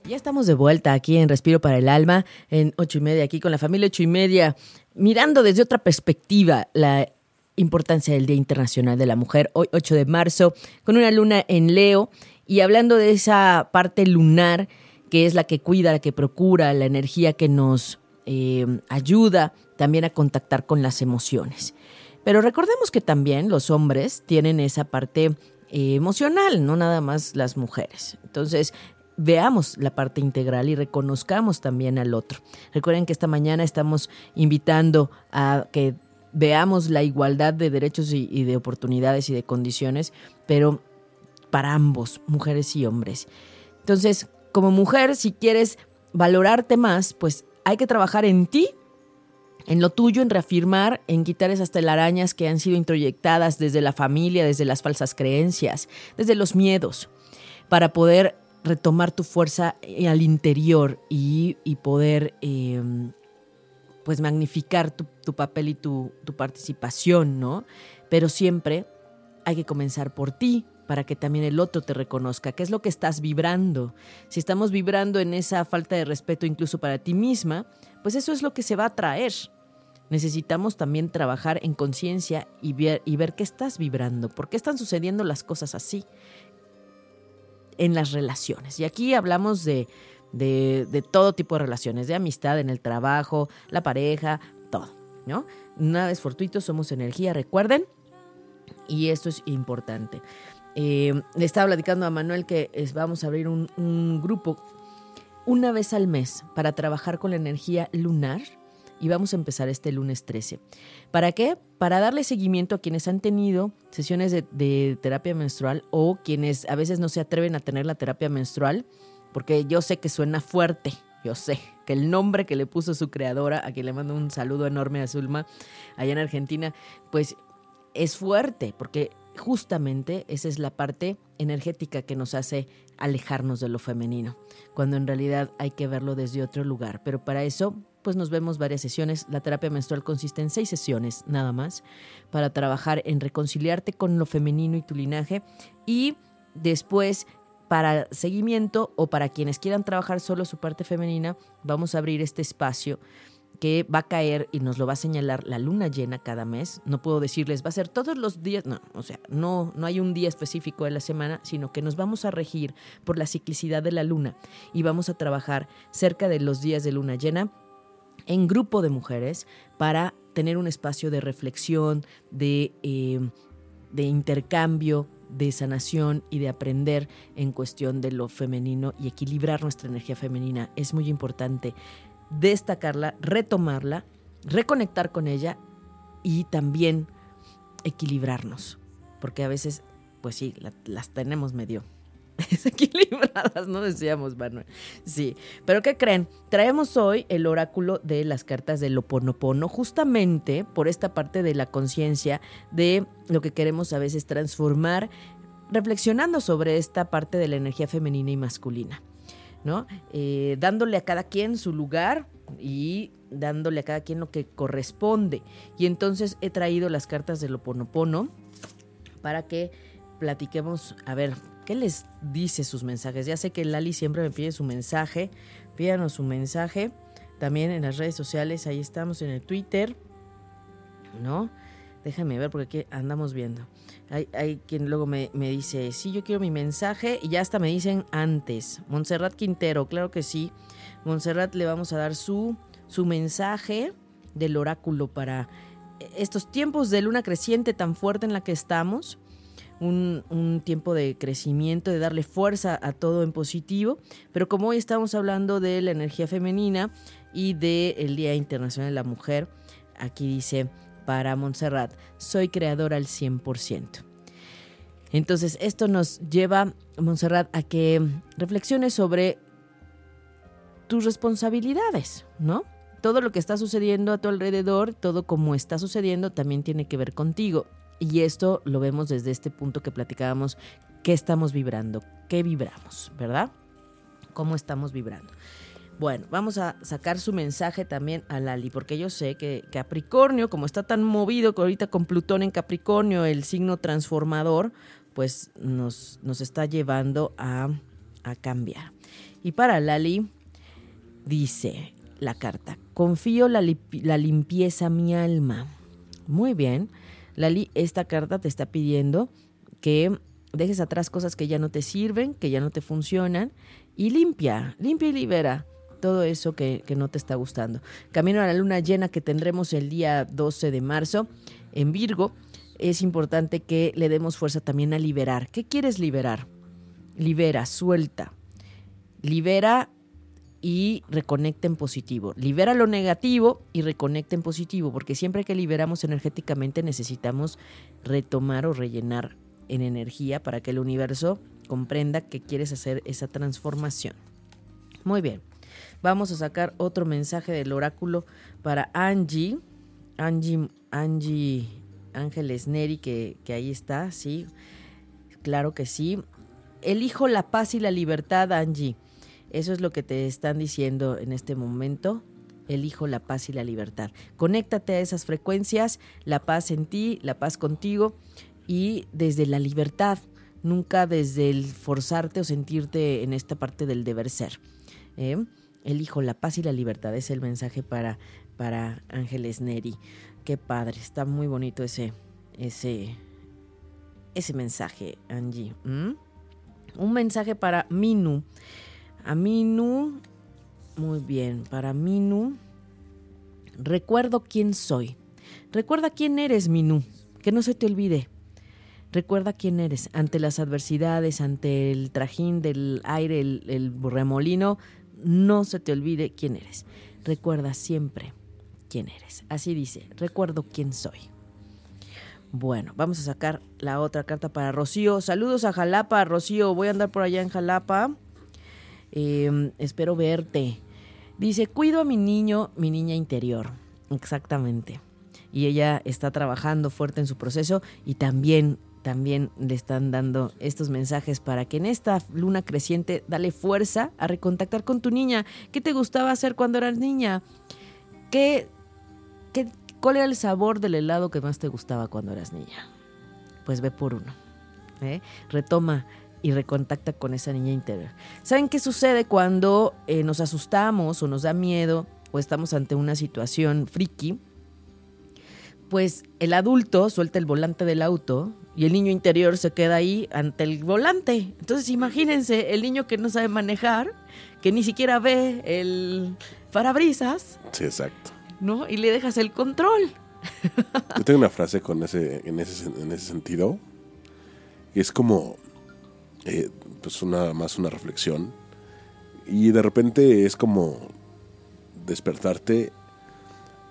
Ya estamos de vuelta aquí en Respiro para el Alma, en ocho y media, aquí con la familia ocho y media, mirando desde otra perspectiva la importancia del Día Internacional de la Mujer, hoy 8 de marzo, con una luna en Leo y hablando de esa parte lunar que es la que cuida, la que procura, la energía que nos eh, ayuda también a contactar con las emociones. Pero recordemos que también los hombres tienen esa parte eh, emocional, no nada más las mujeres. Entonces, veamos la parte integral y reconozcamos también al otro. Recuerden que esta mañana estamos invitando a que veamos la igualdad de derechos y, de oportunidades y de condiciones, pero para ambos, mujeres y hombres. Entonces, como mujer, si quieres valorarte más, pues hay que trabajar en ti, en lo tuyo, en reafirmar, en quitar esas telarañas que han sido introyectadas desde la familia, desde las falsas creencias, desde los miedos, para poder retomar tu fuerza eh, al interior y, poder em, pues magnificar tu, papel y tu, tu, participación, ¿no? Pero siempre hay que comenzar por ti para que también el otro te reconozca, qué es lo que estás vibrando. Si estamos vibrando en esa falta de respeto incluso para ti misma, pues eso es lo que se va a traer. Necesitamos también trabajar en conciencia y ver, y ver qué estás vibrando, por qué están sucediendo las cosas así en las relaciones. Y aquí hablamos de, de, todo tipo de relaciones, de amistad en el trabajo, la pareja, todo, ¿no? Nada es fortuito, somos energía, recuerden. Y esto es importante. Eh, le estaba platicando a Manuel que vamos a abrir un, un grupo una vez al mes para trabajar con la energía lunar y vamos a empezar este lunes 13. ¿Para qué? Para darle seguimiento a quienes han tenido sesiones de, terapia menstrual o quienes a veces no se atreven a tener la terapia menstrual, porque yo sé que suena fuerte, yo sé que el nombre que le puso su creadora, a quien le mando un saludo enorme a Zulma, allá en Argentina, pues es fuerte, porque justamente esa es la parte energética que nos hace alejarnos de lo femenino, cuando en realidad hay que verlo desde otro lugar. Pero para eso pues nos vemos varias sesiones. La terapia menstrual consiste en seis sesiones nada más para trabajar en reconciliarte con lo femenino y tu linaje y después para seguimiento o para quienes quieran trabajar solo su parte femenina, vamos a abrir este espacio que va a caer y nos lo va a señalar la luna llena cada mes. No puedo decirles, va a ser todos los días, no, o sea, no, no hay un día específico de la semana, sino que nos vamos a regir por la ciclicidad de la luna y vamos a trabajar cerca de los días de luna llena en grupo de mujeres para tener un espacio de reflexión, de, eh, de intercambio, de sanación y de aprender en cuestión de lo femenino y equilibrar nuestra energía femenina. Es muy importante destacarla, retomarla, reconectar con ella y también equilibrarnos, porque a veces, pues sí, la- las tenemos medio desequilibradas, ¿no? Decíamos, Manuel. Sí, pero ¿qué creen? Traemos hoy el oráculo de las cartas del Oponopono, justamente por esta parte de la conciencia de lo que queremos a veces transformar, reflexionando sobre esta parte de la energía femenina y masculina. ¿no? Eh, dándole a cada quien su lugar y dándole a cada quien lo que corresponde. Y entonces he traído las cartas del Oponopono para que platiquemos, a ver, ¿qué les dice sus mensajes? Ya sé que Lali siempre me pide su mensaje, pídanos su mensaje, también en las redes sociales, ahí estamos en el Twitter, ¿no? Déjame ver porque aquí andamos viendo. Hay, quien luego me, me dice, sí, yo quiero mi mensaje y ya hasta me dicen antes. Montserrat Quintero, claro que sí. Montserrat le vamos a dar su, su mensaje del oráculo para estos tiempos de luna creciente tan fuerte en la que estamos. Un, tiempo de crecimiento, de darle fuerza a todo en positivo, pero como hoy estamos hablando de la energía femenina y del Día Internacional de la Mujer, aquí dice para Montserrat, soy creadora al 100%. Entonces, esto nos lleva, Montserrat, a que reflexiones sobre tus responsabilidades, ¿no? Todo lo que está sucediendo a tu alrededor, todo como está sucediendo, también tiene que ver contigo. Y esto lo vemos desde este punto que platicábamos, qué estamos vibrando, qué vibramos, ¿verdad? ¿Cómo estamos vibrando? Bueno, vamos a sacar su mensaje también a Lali, porque yo sé que Capricornio, como está tan movido ahorita con Plutón en Capricornio, el signo transformador, pues nos, nos está llevando a, a cambiar. Y para Lali, dice la carta, confío la, la limpieza mi alma. Muy bien, Lali, esta carta te está pidiendo que dejes atrás cosas que ya no te sirven, que ya no te funcionan, y limpia, limpia y libera todo eso que, que, no te está gustando. Camino a la luna llena que tendremos el día 12 de marzo en Virgo, es importante que le demos fuerza también a liberar. ¿Qué quieres liberar? Libera, suelta. Libera y reconecta en positivo. Libera lo negativo y reconecta en positivo, porque siempre que liberamos energéticamente necesitamos retomar o rellenar en energía para que el universo comprenda que quieres hacer esa transformación. Muy bien. Vamos a sacar otro mensaje del oráculo para Angie. Angie, Angie Ángeles Neri, que, que ahí está, sí. Claro que sí. Elijo la paz y la libertad, Angie. Eso es lo que te están diciendo en este momento. Elijo la paz y la libertad. Conéctate a esas frecuencias, la paz en ti, la paz contigo y desde la libertad, nunca desde el forzarte o sentirte en esta parte del deber ser. ¿eh? Elijo la paz y la libertad, es el mensaje para, para Ángeles Neri. Qué padre, está muy bonito ese, ese, ese mensaje, Angie. Un mensaje para Minu. A Minu, muy bien, para Minu, recuerdo quién soy. Recuerda quién eres, Minu, que no se te olvide. Recuerda quién eres ante las adversidades, ante el trajín del aire, el, el remolino. No se te olvide quién eres. Recuerda siempre quién eres. Así dice, recuerdo quién soy. Bueno, vamos a sacar la otra carta para Rocío. Saludos a Jalapa, Rocío. Voy a andar por allá en Jalapa. Eh, espero verte. Dice, cuido a mi niño, mi niña interior. Exactamente. Y ella está trabajando fuerte en su proceso y también también le están dando estos mensajes para que en esta luna creciente dale fuerza a recontactar con tu niña. ¿Qué te gustaba hacer cuando eras niña? ¿Qué, qué, ¿Cuál era el sabor del helado que más te gustaba cuando eras niña? Pues ve por uno. ¿eh? Retoma y recontacta con esa niña interior. ¿Saben qué sucede cuando eh, nos asustamos o nos da miedo pues estamos ante una situación friki, pues el adulto suelta el volante del auto y el niño interior se queda ahí ante el volante. Entonces imagínense el niño que no sabe manejar, que ni siquiera ve el parabrisas, Sí, exacto. ¿no? Y le dejas el control. Yo tengo una frase con ese, en, ese, en ese sentido. Y es como, eh, pues una, más una reflexión. Y de repente es como despertarte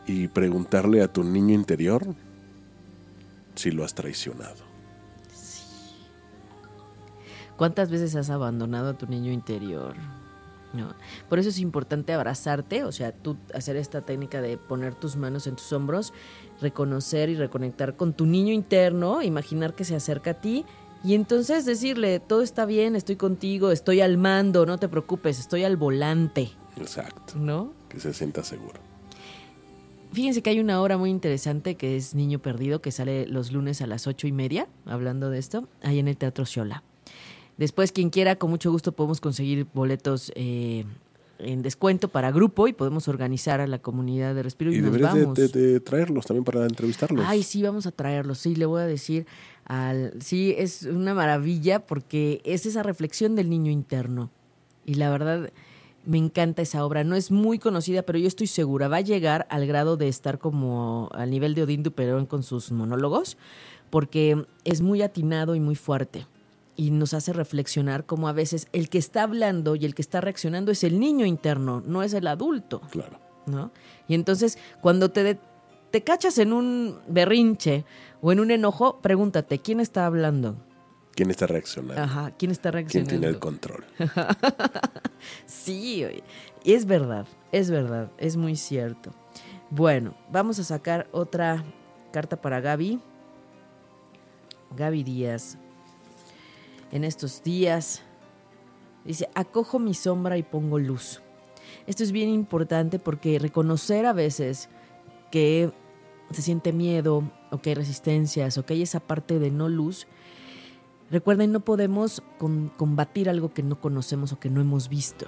y preguntarle a tu niño interior si lo has traicionado. ¿Cuántas veces has abandonado a tu niño interior? ¿No? Por eso es importante abrazarte, o sea, tú hacer esta técnica de poner tus manos en tus hombros, reconocer y reconectar con tu niño interno, imaginar que se acerca a ti y entonces decirle, todo está bien, estoy contigo, estoy al mando, no te preocupes, estoy al volante, Exacto. ¿no? Que se sienta seguro. Fíjense que hay una obra muy interesante que es Niño Perdido, que sale los lunes a las ocho y media, hablando de esto, ahí en el Teatro Xiola. Después, quien quiera, con mucho gusto podemos conseguir boletos eh, en descuento para grupo y podemos organizar a la comunidad de Respiro y, Y nos de, vamos. de- de traerlos también para entrevistarlos. Ay, sí, vamos a traerlos. Sí, le voy a decir al. Sí, es una maravilla porque es esa reflexión del niño interno. Y la verdad, me encanta esa obra. No es muy conocida, pero yo estoy segura. Va a llegar al grado de estar como al nivel de Odín Duperón con sus monólogos, porque es muy atinado y muy fuerte. Y nos hace reflexionar como a veces el que está hablando y el que está reaccionando es el niño interno, no es el adulto. Claro. ¿no? Y entonces, cuando te, te cachas en un berrinche o en un enojo, pregúntate, ¿quién está hablando? ¿Quién está reaccionando? Ajá, ¿quién está ¿Quién reaccionando? tiene el control? Sí, es verdad, es verdad, es muy cierto. Bueno, vamos a sacar otra carta para Gaby. Gaby Díaz. En estos días dice, acojo mi sombra y pongo luz. Esto es bien importante porque reconocer a veces que se siente miedo o que hay resistencias o que hay esa parte de no luz, Recuerden, no podemos con- combatir algo que no conocemos o que no hemos visto.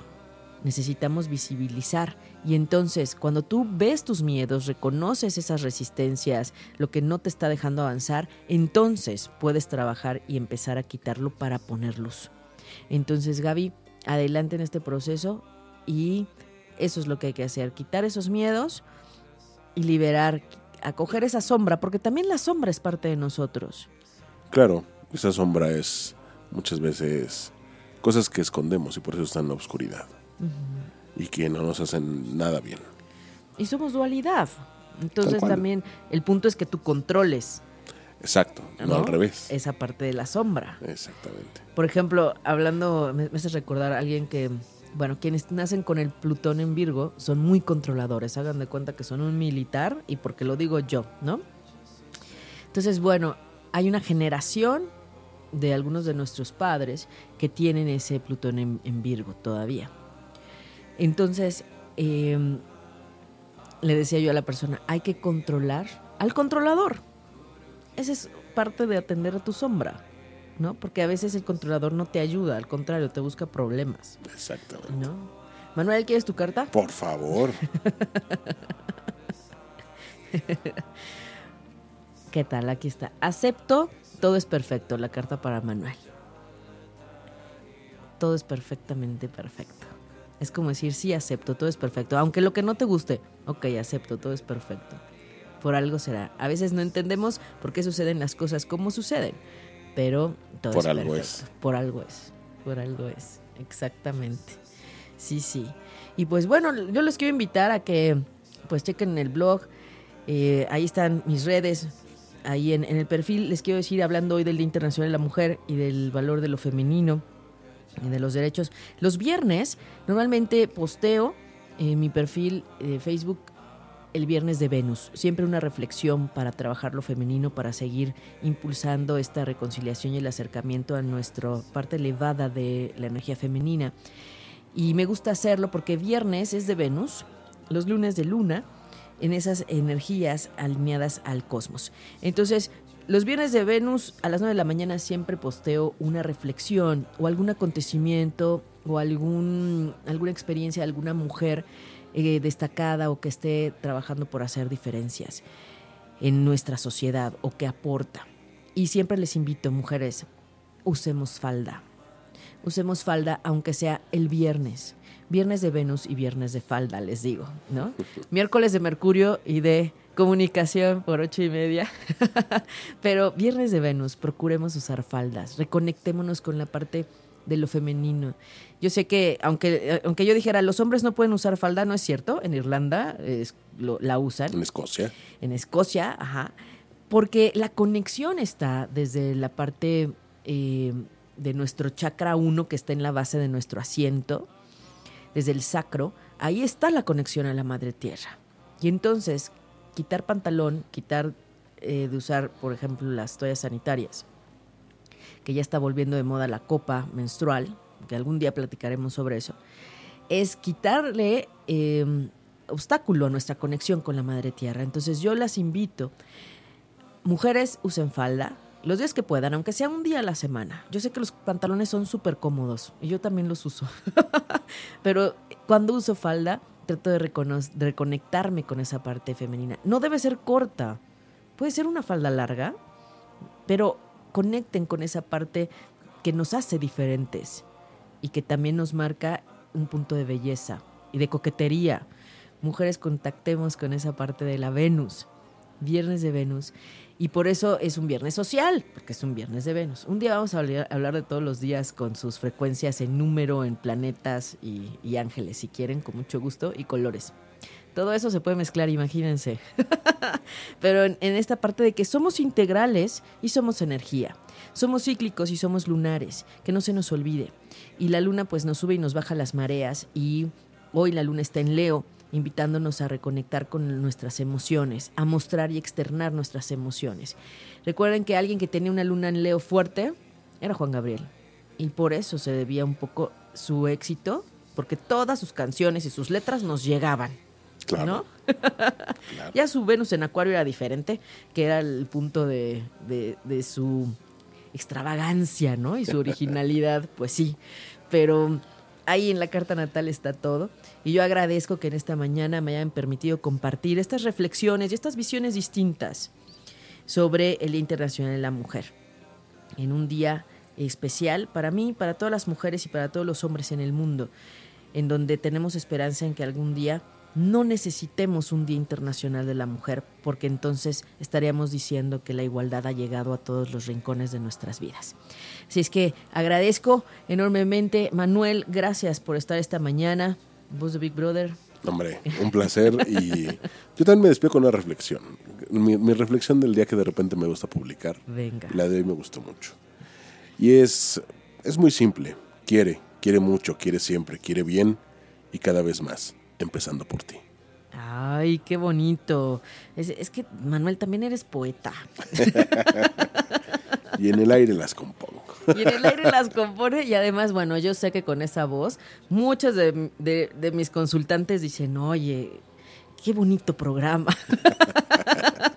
Necesitamos visibilizar. Y entonces, cuando tú ves tus miedos, reconoces esas resistencias, lo que no te está dejando avanzar, entonces puedes trabajar y empezar a quitarlo para poner luz. Entonces, Gaby, adelante en este proceso y eso es lo que hay que hacer, quitar esos miedos y liberar, acoger esa sombra, porque también la sombra es parte de nosotros. Claro, esa sombra es muchas veces cosas que escondemos y por eso está en la oscuridad. Y que no nos hacen nada bien. Y somos dualidad. Entonces también el punto es que tú controles Exacto, no, ¿no? al revés. esa parte de la sombra. Exactamente. Por ejemplo, hablando, me, me hace recordar a alguien que, bueno, quienes nacen con el Plutón en Virgo son muy controladores. Hagan de cuenta que son un militar y porque lo digo yo, ¿no? Entonces, bueno, hay una generación de algunos de nuestros padres que tienen ese Plutón en, en Virgo todavía. Entonces, eh, le decía yo a la persona, hay que controlar al controlador. Esa es parte de atender a tu sombra, ¿no? Porque a veces el controlador no te ayuda, al contrario, te busca problemas, Exactamente. ¿no? Manuel, ¿quieres tu carta? Por favor. ¿Qué tal? Aquí está. Acepto, todo es perfecto, la carta para Manuel. Todo es perfectamente perfecto. Es como decir, sí, acepto, todo es perfecto. Aunque lo que no te guste, ok, acepto, todo es perfecto. Por algo será. A veces no entendemos por qué suceden las cosas como suceden, pero todo Por es algo perfecto. es. Por algo es. Por algo es. Exactamente. Sí, sí. Y pues bueno, yo les quiero invitar a que pues chequen el blog. Eh, ahí están mis redes. Ahí en, en el perfil les quiero decir, hablando hoy del Día Internacional de la Mujer y del valor de lo femenino de los derechos. Los viernes normalmente posteo en mi perfil de Facebook el viernes de Venus. Siempre una reflexión para trabajar lo femenino, para seguir impulsando esta reconciliación y el acercamiento a nuestra parte elevada de la energía femenina. Y me gusta hacerlo porque viernes es de Venus, los lunes de Luna, en esas energías alineadas al cosmos. Entonces, los viernes de Venus a las 9 de la mañana siempre posteo una reflexión o algún acontecimiento o algún, alguna experiencia de alguna mujer eh, destacada o que esté trabajando por hacer diferencias en nuestra sociedad o que aporta. Y siempre les invito, mujeres, usemos falda. Usemos falda aunque sea el viernes. Viernes de Venus y viernes de falda, les digo, ¿no? Miércoles de Mercurio y de comunicación por ocho y media. Pero viernes de Venus, procuremos usar faldas. Reconectémonos con la parte de lo femenino. Yo sé que, aunque, aunque yo dijera, los hombres no pueden usar falda, no es cierto. En Irlanda es- lo- la usan En Escocia. en Escocia, ajá, porque la conexión está desde la parte eh, de nuestro chakra 1 que está en la base de nuestro asiento, desde el sacro, ahí está la conexión a la madre tierra. Y entonces, quitar pantalón, quitar eh, de usar, por ejemplo, las toallas sanitarias, que ya está volviendo de moda la copa menstrual, que algún día platicaremos sobre eso, es quitarle eh, obstáculo a nuestra conexión con la madre tierra. Entonces yo las invito, mujeres usen falda, los días que puedan, aunque sea un día a la semana. Yo sé que los pantalones son súper cómodos y yo también los uso. Pero cuando uso falda, trato de, reconectarme con esa parte femenina. No debe ser corta, puede ser una falda larga, pero conecten con esa parte que nos hace diferentes y que también nos marca un punto de belleza y de coquetería. Mujeres, contactemos con esa parte de la Venus, viernes de Venus. Y por eso es un viernes social, porque es un viernes de Venus. Un día vamos a hablar, de todos los días con sus frecuencias en número, en planetas y, y ángeles, si quieren, con mucho gusto, y colores. Todo eso se puede mezclar, imagínense. Pero en, en esta parte de que somos integrales y somos energía. Somos cíclicos y somos lunares, que no se nos olvide. Y la luna pues nos sube y nos baja las mareas y hoy la luna está en Leo, invitándonos a reconectar con nuestras emociones, a mostrar y externar nuestras emociones. Recuerden que alguien que tenía una luna en Leo fuerte era Juan Gabriel. Y por eso se debía un poco su éxito, porque todas sus canciones y sus letras nos llegaban. Claro. ¿no? claro. Ya su Venus en Acuario era diferente, que era el punto de, de- de su extravagancia, ¿no? Y su originalidad, pues sí. Pero ahí en la carta natal está todo. Y yo agradezco que en esta mañana me hayan permitido compartir estas reflexiones y estas visiones distintas sobre el Día Internacional de la Mujer. En un día especial para mí, para todas las mujeres y para todos los hombres en el mundo, en donde tenemos esperanza en que algún día no necesitemos un Día Internacional de la Mujer, porque entonces estaríamos diciendo que la igualdad ha llegado a todos los rincones de nuestras vidas. Así es que agradezco enormemente, Manuel, gracias por estar esta mañana. Voz de Big Brother. Hombre, un placer y yo también me despido con una reflexión. Mi, mi reflexión del día que de repente me gusta publicar. Venga. La de hoy me gustó mucho. Y es, es muy simple. Quiere, quiere mucho, quiere siempre, quiere bien y cada vez más, empezando por ti. Ay, qué bonito. Es, es que, Manuel, también eres poeta. Y en el aire las compongo. Y en el aire las compone y además, bueno, yo sé que con esa voz, muchos de, de- de mis consultantes dicen, oye, qué bonito programa.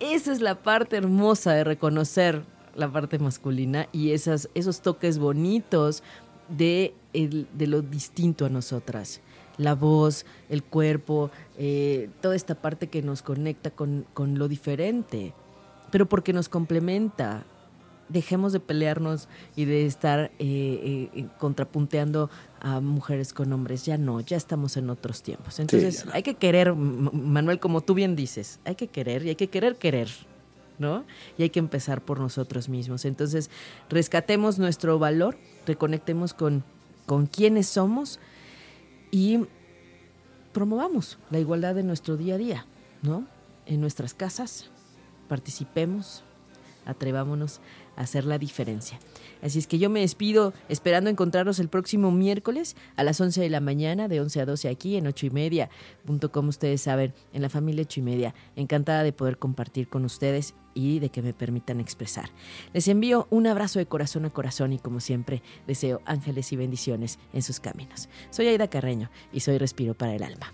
Esa es la parte hermosa de reconocer la parte masculina y esas, esos toques bonitos de, el- de lo distinto a nosotras. La voz, el cuerpo, eh, toda esta parte que nos conecta con, con lo diferente, pero porque nos complementa. Dejemos de pelearnos y de estar eh, eh, contrapunteando a mujeres con hombres. Ya no, ya estamos en otros tiempos. Entonces no. hay que querer, Manuel, como tú bien dices, hay que querer y hay que querer querer. ¿No? Y hay que empezar por nosotros mismos. Entonces, rescatemos nuestro valor, reconectemos con, con quiénes somos y promovamos la igualdad en nuestro día a día, ¿no? En nuestras casas, participemos, atrevámonos hacer la diferencia. Así es que yo me despido esperando encontrarlos el próximo miércoles a las 11 de la mañana, de 11 a 12 aquí en 8 y media, punto como ustedes saben, en la familia 8 y media. Encantada de poder compartir con ustedes y de que me permitan expresar. Les envío un abrazo de corazón a corazón y como siempre deseo ángeles y bendiciones en sus caminos. Soy Aida Carreño y soy Respiro para el Alma.